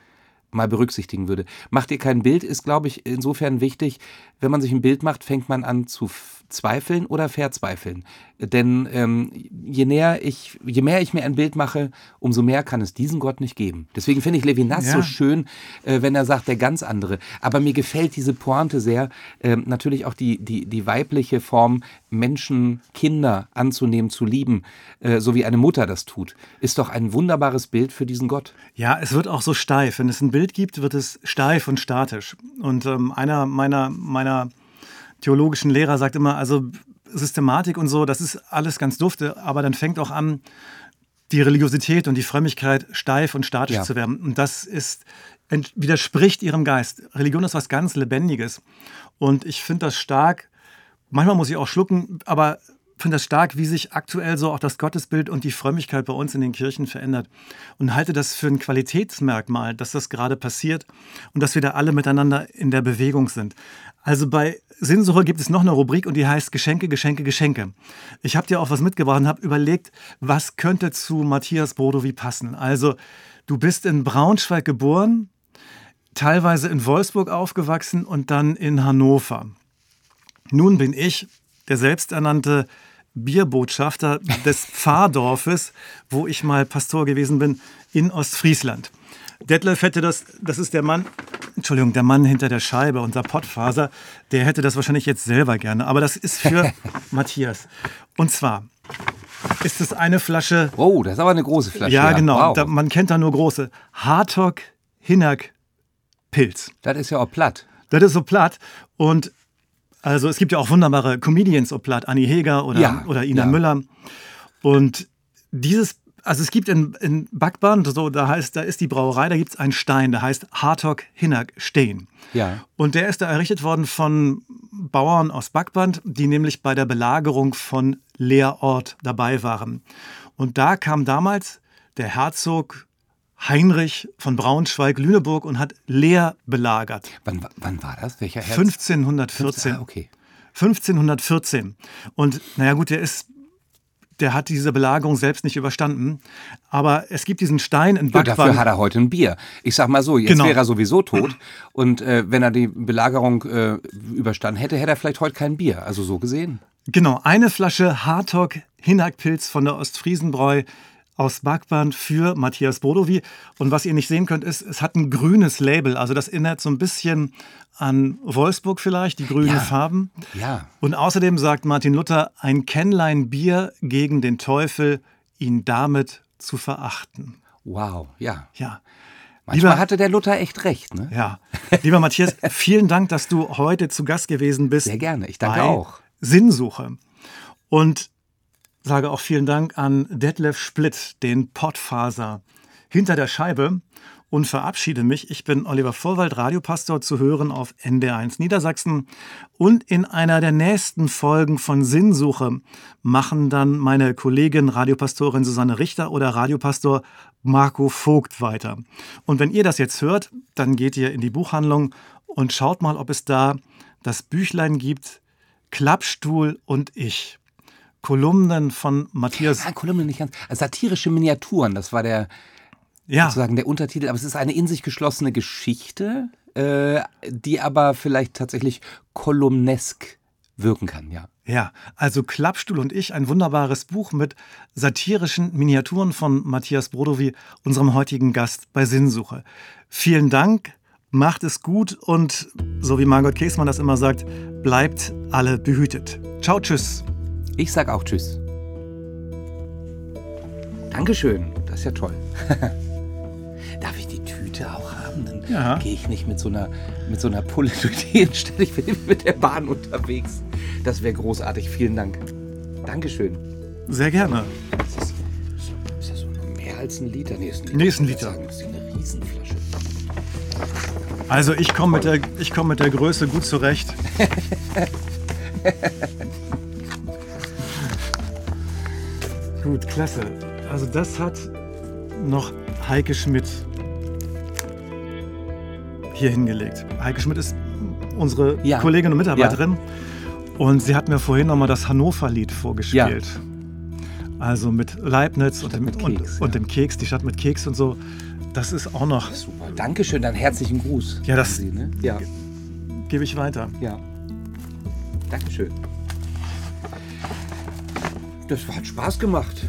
mal berücksichtigen würde. Mach dir kein Bild ist, glaube ich, insofern wichtig, wenn man sich ein Bild macht, fängt man an zu zweifeln oder verzweifeln. Denn ähm, je, näher ich, je mehr ich mir ein Bild mache, umso mehr kann es diesen Gott nicht geben. Deswegen finde ich Levinas Ja. so schön, äh, wenn er sagt, der ganz andere. Aber mir gefällt diese Pointe sehr. Ähm, natürlich auch die, die, die weibliche Form, Menschen, Kinder anzunehmen, zu lieben, äh, so wie eine Mutter das tut, ist doch ein wunderbares Bild für diesen Gott. Ja, es wird auch so steif. Wenn es ein Bild gibt, wird es steif und statisch. Und ähm, einer meiner, meiner theologischen Lehrer sagt immer, also Systematik und so, das ist alles ganz dufte, aber dann fängt auch an, die Religiosität und die Frömmigkeit steif und statisch Ja. zu werden. Und das ist, widerspricht ihrem Geist. Religion ist was ganz Lebendiges. Und ich finde das stark, manchmal muss ich auch schlucken, aber finde das stark, wie sich aktuell so auch das Gottesbild und die Frömmigkeit bei uns in den Kirchen verändert. Und halte das für ein Qualitätsmerkmal, dass das gerade passiert und dass wir da alle miteinander in der Bewegung sind. Also bei Sinnsuche gibt es noch eine Rubrik und die heißt Geschenke, Geschenke, Geschenke. Ich habe dir auch was mitgebracht und habe überlegt, was könnte zu Matthias Brodowi passen. Also du bist in Braunschweig geboren, teilweise in Wolfsburg aufgewachsen und dann in Hannover. Nun bin ich der selbsternannte Bierbotschafter des [LAUGHS] Pfarrdorfes, wo ich mal Pastor gewesen bin, in Ostfriesland. Detlef hätte das, das ist der Mann, Entschuldigung, der Mann hinter der Scheibe, unser Pottfaser, der hätte das wahrscheinlich jetzt selber gerne. Aber das ist für [LAUGHS] Matthias. Und zwar ist es eine Flasche Oh, das ist aber eine große Flasche. ja, genau. Wow. Da, man kennt da nur große. Hartog Hinnack Pilz. das ist ja auch platt. Das ist so platt. Und also es gibt ja auch wunderbare Comedians so platt. Annie Heger oder, Ja, oder Ina ja. Müller. Und dieses, also es gibt in, in Backband, so, da heißt, da ist die Brauerei, da gibt es einen Stein, der heißt Hartog Hinnack Steen. Ja. Und der ist da errichtet worden von Bauern aus Backband, die nämlich bei der Belagerung von Leerort dabei waren. Und da kam damals der Herzog Heinrich von Braunschweig-Lüneburg und hat Leer belagert. Wann, wa- wann war das? Welcher Herz? 1514. Ah, okay. 1514. Und naja gut, der ist, der hat diese Belagerung selbst nicht überstanden. Aber es gibt diesen Stein in Ja, dafür hat er heute ein Bier. Ich sag mal so, jetzt Genau. wäre er sowieso tot. Und äh, wenn er die Belagerung äh, überstanden hätte, hätte er vielleicht heute kein Bier. Also so gesehen. Genau, eine Flasche Hartog Hinnackpilz von der Ostfriesenbräu aus Backband für Matthias Bodowi. Und was ihr nicht sehen könnt, ist, es hat ein grünes Label. Also das erinnert so ein bisschen an Wolfsburg vielleicht, die grünen Ja. Farben. Ja. Und außerdem sagt Martin Luther, ein Kännlein Bier gegen den Teufel, ihn damit zu verachten. Wow. Ja. Ja. Manchmal Lieber- hatte der Luther echt recht, ne? Ja, lieber Matthias, vielen Dank, dass du heute zu Gast gewesen bist. Sehr gerne. Ich danke auch. Sinnsuche. Und sage auch vielen Dank an Detlef Splitt, den Pottfaser hinter der Scheibe und verabschiede mich. Ich bin Oliver Vorwald, Radiopastor, zu hören auf NDR1 Niedersachsen. Und in einer der nächsten Folgen von Sinnsuche machen dann meine Kollegin Radiopastorin Susanne Richter oder Radiopastor Marco Vogt weiter. Und wenn ihr das jetzt hört, dann geht ihr in die Buchhandlung und schaut mal, ob es da das Büchlein gibt, Klappstuhl und ich. Kolumnen von Matthias. Ja, Kolumne nicht ganz. Also satirische Miniaturen, das war der Ja, sozusagen der Untertitel. Aber es ist eine in sich geschlossene Geschichte, äh, die aber vielleicht tatsächlich kolumnesk wirken kann, ja. Ja, also Klappstuhl und ich, ein wunderbares Buch mit satirischen Miniaturen von Matthias Brodowy, unserem heutigen Gast bei Sinnsuche. Vielen Dank, macht es gut und, so wie Margot Käßmann das immer sagt, bleibt alle behütet. Ciao, tschüss. Ich sag auch Tschüss. Dankeschön, das ist ja toll. [LAUGHS] Darf ich die Tüte auch haben? Dann Ja. gehe ich nicht mit so, einer, mit so einer Pulle durch die Innenstadt. Ich bin mit der Bahn unterwegs. Das wäre großartig. Vielen Dank. Dankeschön. Sehr gerne. Das ist, das so mehr als ein Liter? Nee, ist ein Liter. Nee, ist ein Liter. Das ist eine Riesenflasche. Also ich komme mit, der- ich komm mit der Größe gut zurecht. [LAUGHS] gut, klasse. Also das hat noch Heike Schmidt hier hingelegt. Heike Schmidt ist unsere Ja. Kollegin und Mitarbeiterin. Und sie hat mir vorhin nochmal das Hannover-Lied vorgespielt. Also mit Leibniz und dem, mit und, Keks, und ja. dem Keks, die Stadt mit Keks und so. Das ist auch noch, Super. Dankeschön, dann herzlichen Gruß. Ja, das- Sie, ne? Ja, gebe ich weiter. ja. Dankeschön. Das hat Spaß gemacht.